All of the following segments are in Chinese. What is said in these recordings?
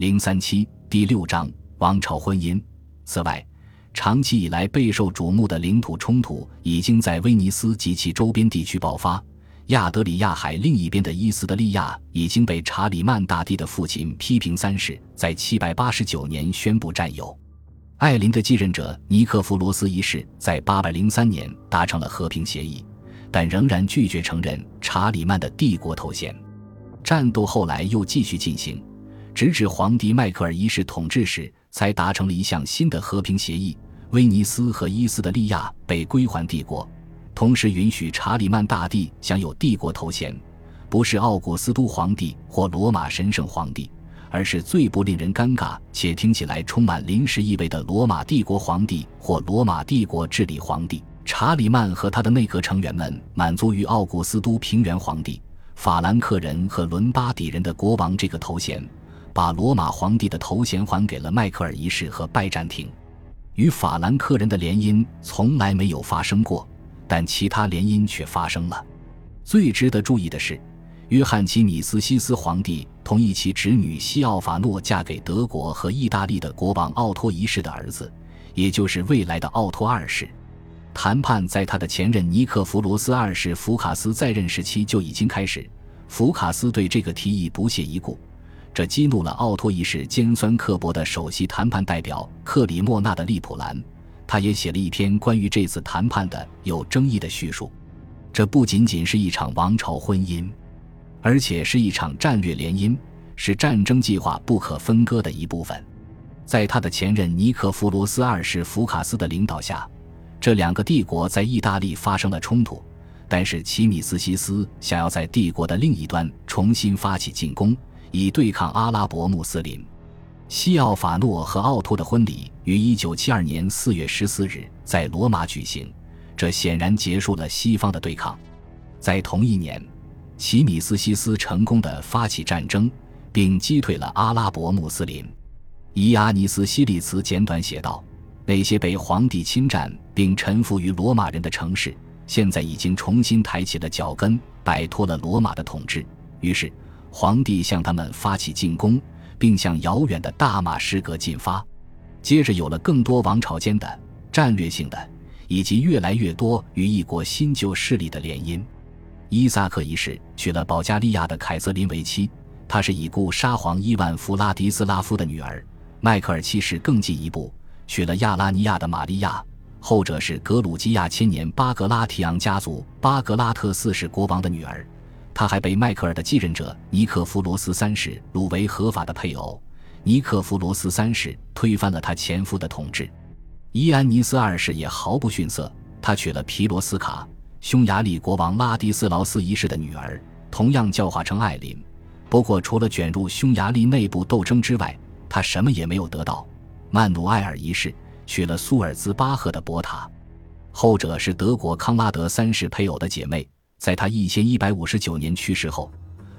零三七第六章王朝婚姻。此外，长期以来备受瞩目的领土冲突已经在威尼斯及其周边地区爆发。亚德里亚海另一边的伊斯德利亚已经被查理曼大帝的父亲批评三世，在七百八十九年宣布占有。艾琳的继任者尼克弗罗斯一世在八百零三年达成了和平协议，但仍然拒绝承认查理曼的帝国头衔。战斗后来又继续进行。直至皇帝迈克尔一世统治时，才达成了一项新的和平协议：威尼斯和伊斯特利亚被归还帝国，同时允许查理曼大帝享有帝国头衔，不是奥古斯都皇帝或罗马神圣皇帝，而是最不令人尴尬且听起来充满临时意味的罗马帝国皇帝或罗马帝国治理皇帝。查理曼和他的内阁成员们满足于奥古斯都平原皇帝、法兰克人和伦巴底人的国王这个头衔。把罗马皇帝的头衔还给了迈克尔一世和拜占庭，与法兰克人的联姻从来没有发生过，但其他联姻却发生了。最值得注意的是，约翰吉米斯西斯皇帝同意其侄女西奥法诺嫁给德国和意大利的国王奥托一世的儿子，也就是未来的奥托二世。谈判在他的前任尼克弗罗斯二世福卡斯在任时期就已经开始，福卡斯对这个提议不屑一顾。这激怒了奥托一世尖酸刻薄的首席谈判代表克里莫纳的利普兰，他也写了一篇关于这次谈判的有争议的叙述。这不仅仅是一场王朝婚姻，而且是一场战略联姻，是战争计划不可分割的一部分。在他的前任尼克弗罗斯二世福卡斯的领导下，这两个帝国在意大利发生了冲突，但是齐米斯西斯想要在帝国的另一端重新发起进攻。以对抗阿拉伯穆斯林，西奥法诺和奥托的婚礼于1972年4月14日在罗马举行，这显然结束了西方的对抗。在同一年，齐米斯西斯成功的发起战争，并击退了阿拉伯穆斯林。伊阿尼斯西利茨简短写道：“那些被皇帝侵占并臣服于罗马人的城市，现在已经重新抬起了脚跟，摆脱了罗马的统治。”于是。皇帝向他们发起进攻，并向遥远的大马士革进发。接着有了更多王朝间的战略性的，以及越来越多与一国新旧势力的联姻。伊萨克一世娶了保加利亚的凯瑟琳为妻，她是已故沙皇伊万弗拉迪斯拉夫的女儿。迈克尔七世更进一步，娶了亚拉尼亚的玛利亚，后者是格鲁吉亚千年巴格拉提昂家族巴格拉特四世国王的女儿。他还被迈克尔的继任者尼克弗罗斯三世掳为合法的配偶。尼克弗罗斯三世推翻了他前夫的统治。伊安尼斯二世也毫不逊色，他娶了皮罗斯卡，匈牙利国王拉迪斯劳斯一世的女儿，同样教化成艾琳。不过，除了卷入匈牙利内部斗争之外，他什么也没有得到。曼努埃尔一世娶了苏尔兹巴赫的伯塔，后者是德国康拉德三世配偶的姐妹。在他一千一百五十九年去世后，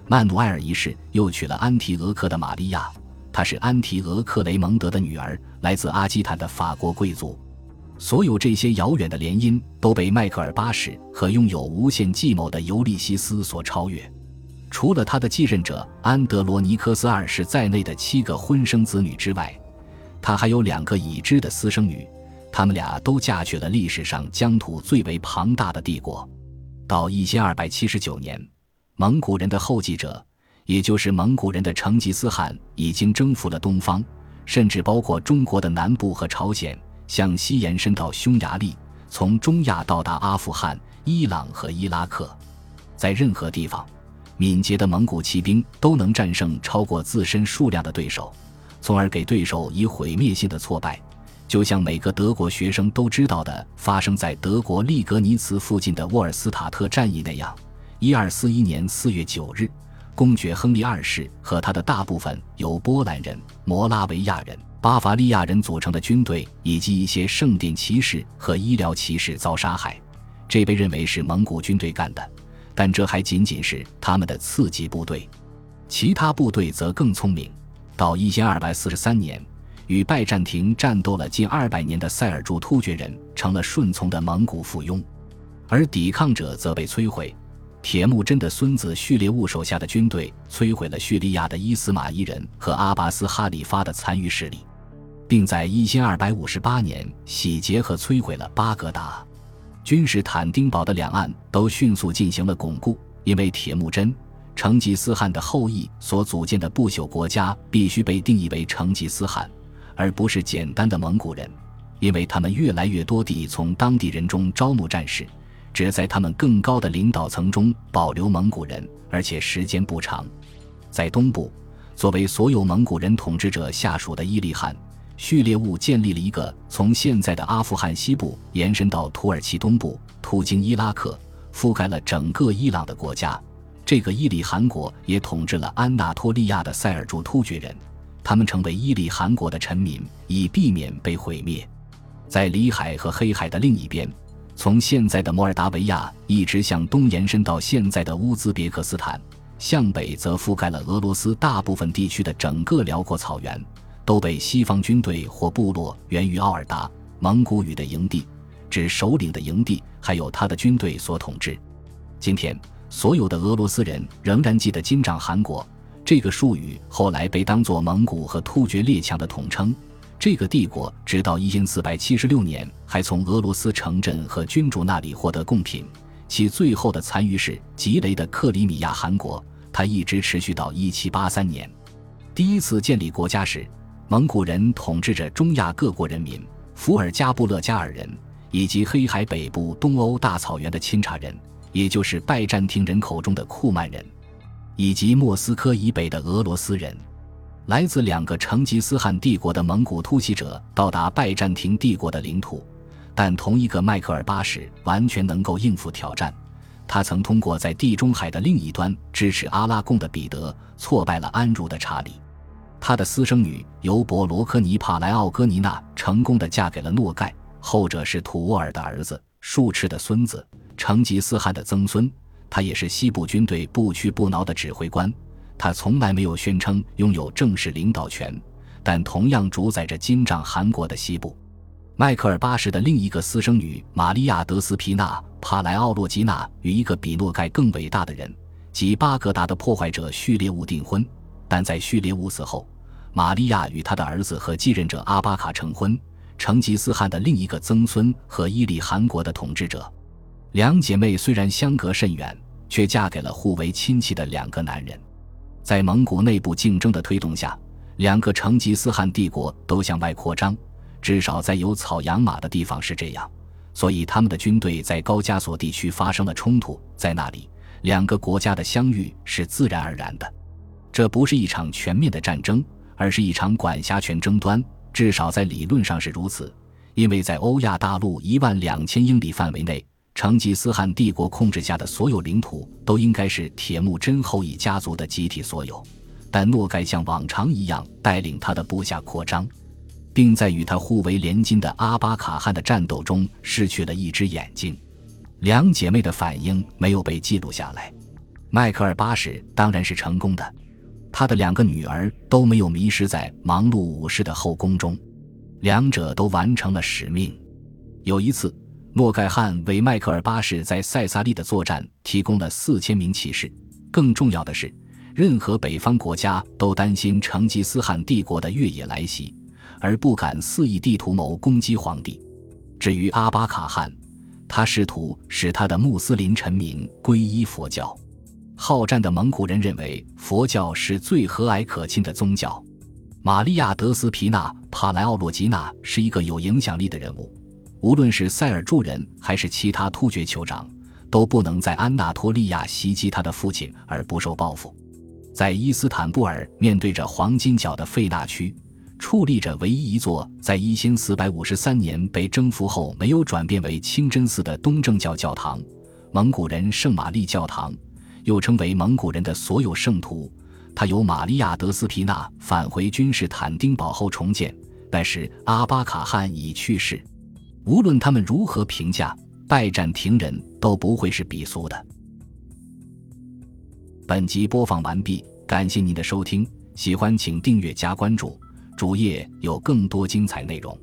曼努埃尔一世又娶了安提俄克的玛利亚，她是安提俄克雷蒙德的女儿，来自阿基坦的法国贵族。所有这些遥远的联姻都被迈克尔八世和拥有无限计谋的尤利西斯所超越。除了他的继任者安德罗尼科斯二世在内的七个婚生子女之外，他还有两个已知的私生女，他们俩都嫁去了历史上疆土最为庞大的帝国。到一千二百七十九年，蒙古人的后继者，也就是蒙古人的成吉思汗，已经征服了东方，甚至包括中国的南部和朝鲜，向西延伸到匈牙利，从中亚到达阿富汗、伊朗和伊拉克。在任何地方，敏捷的蒙古骑兵都能战胜超过自身数量的对手，从而给对手以毁灭性的挫败。就像每个德国学生都知道的，发生在德国利格尼茨附近的沃尔斯塔特战役那样，一二四一年四月九日，公爵亨利二世和他的大部分由波兰人、摩拉维亚人、巴伐利亚人组成的军队，以及一些圣殿骑士和医疗骑士遭杀害。这被认为是蒙古军队干的，但这还仅仅是他们的次级部队，其他部队则更聪明。到一千二百四十三年。与拜占庭战斗了近二百年的塞尔柱突厥人成了顺从的蒙古附庸，而抵抗者则被摧毁。铁木真的孙子序列兀手下的军队摧毁了叙利亚的伊斯玛仪人和阿拔斯哈里发的残余势力，并在一千二百五十八年洗劫和摧毁了巴格达。君士坦丁堡的两岸都迅速进行了巩固，因为铁木真、成吉思汗的后裔所组建的不朽国家必须被定义为成吉思汗，而不是简单的蒙古人，因为他们越来越多地从当地人中招募战士。只在他们更高的领导层中保留蒙古人，而且时间不长。在东部，作为所有蒙古人统治者下属的伊利汗，序列兀建立了一个从现在的阿富汗西部延伸到土耳其东部、途经伊拉克、覆盖了整个伊朗的国家。这个伊利汗国也统治了安纳托利亚的塞尔柱突厥人，他们成为伊利汗国的臣民，以避免被毁灭。在里海和黑海的另一边。从现在的摩尔达维亚一直向东延伸到现在的乌兹别克斯坦，向北则覆盖了俄罗斯大部分地区的整个辽阔草原，都被西方军队或部落源于奥尔达蒙古语的营地，指首领的营地，还有他的军队所统治。今天，所有的俄罗斯人仍然记得金帐汗国这个术语，后来被当作蒙古和突厥列强的统称。这个帝国直到一千四百七十六年还从俄罗斯城镇和君主那里获得贡品，其最后的残余是吉雷的克里米亚汗国，它一直持续到一七八三年。第一次建立国家时，蒙古人统治着中亚各国人民、伏尔加布勒加尔人，以及黑海北部东欧大草原的钦察人，也就是拜占庭人口中的库曼人，以及莫斯科以北的俄罗斯人。来自两个成吉思汗帝国的蒙古突袭者到达拜占庭帝国的领土，但同一个迈克尔八世完全能够应付挑战。他曾通过在地中海的另一端支持阿拉贡的彼得，挫败了安茹的查理。他的私生女尤伯罗科尼帕莱奥戈尼娜成功的嫁给了诺盖，后者是土沃尔的儿子，术赤的孙子，成吉思汗的曾孙。他也是西部军队不屈不挠的指挥官。他从来没有宣称拥有正式领导权，但同样主宰着金帐汗国的西部。迈克尔八世的另一个私生女玛利亚·德斯皮纳·帕莱奥洛基娜与一个比诺盖更伟大的人，即巴格达的破坏者序列兀订婚，但在序列兀死后，玛利亚与他的儿子和继任者阿巴卡成婚，成吉思汗的另一个曾孙和伊利汗国的统治者。两姐妹虽然相隔甚远，却嫁给了互为亲戚的两个男人。在蒙古内部竞争的推动下，两个成吉思汗帝国都向外扩张，至少在有草养马的地方是这样。所以，他们的军队在高加索地区发生了冲突，在那里，两个国家的相遇是自然而然的。这不是一场全面的战争，而是一场管辖权争端，至少在理论上是如此。因为在欧亚大陆一万两千英里范围内。成吉思汗帝国控制下的所有领土都应该是铁木真后裔家族的集体所有，但诺盖像往常一样带领他的部下扩张，并在与他互为连襟的阿巴卡汗的战斗中失去了一只眼睛。两姐妹的反应没有被记录下来。迈克尔八世当然是成功的，他的两个女儿都没有迷失在忙碌武士的后宫中，两者都完成了使命。有一次。诺盖汗为迈克尔八世在塞萨利的作战提供了四千名骑士。更重要的是，任何北方国家都担心成吉思汗帝国的越野来袭，而不敢肆意地图谋攻击皇帝。至于阿巴卡汗，他试图使他的穆斯林臣民皈依佛教。好战的蒙古人认为佛教是最和蔼可亲的宗教。玛利亚·德斯皮纳·帕莱奥洛吉娜是一个有影响力的人物。无论是塞尔柱人还是其他突厥酋长，都不能在安纳托利亚袭击他的父亲而不受报复。在伊斯坦布尔，面对着黄金角的费纳区，矗立着唯一一座在一千四百五十三年被征服后没有转变为清真寺的东正教教堂——蒙古人圣玛丽教堂，又称为蒙古人的所有圣徒。它由玛利亚·德斯皮纳返回君士坦丁堡后重建，但是阿巴卡汗已去世。无论他们如何评价，拜占庭人都不会是比俗的。本集播放完毕，感谢您的收听，喜欢请订阅加关注，主页有更多精彩内容。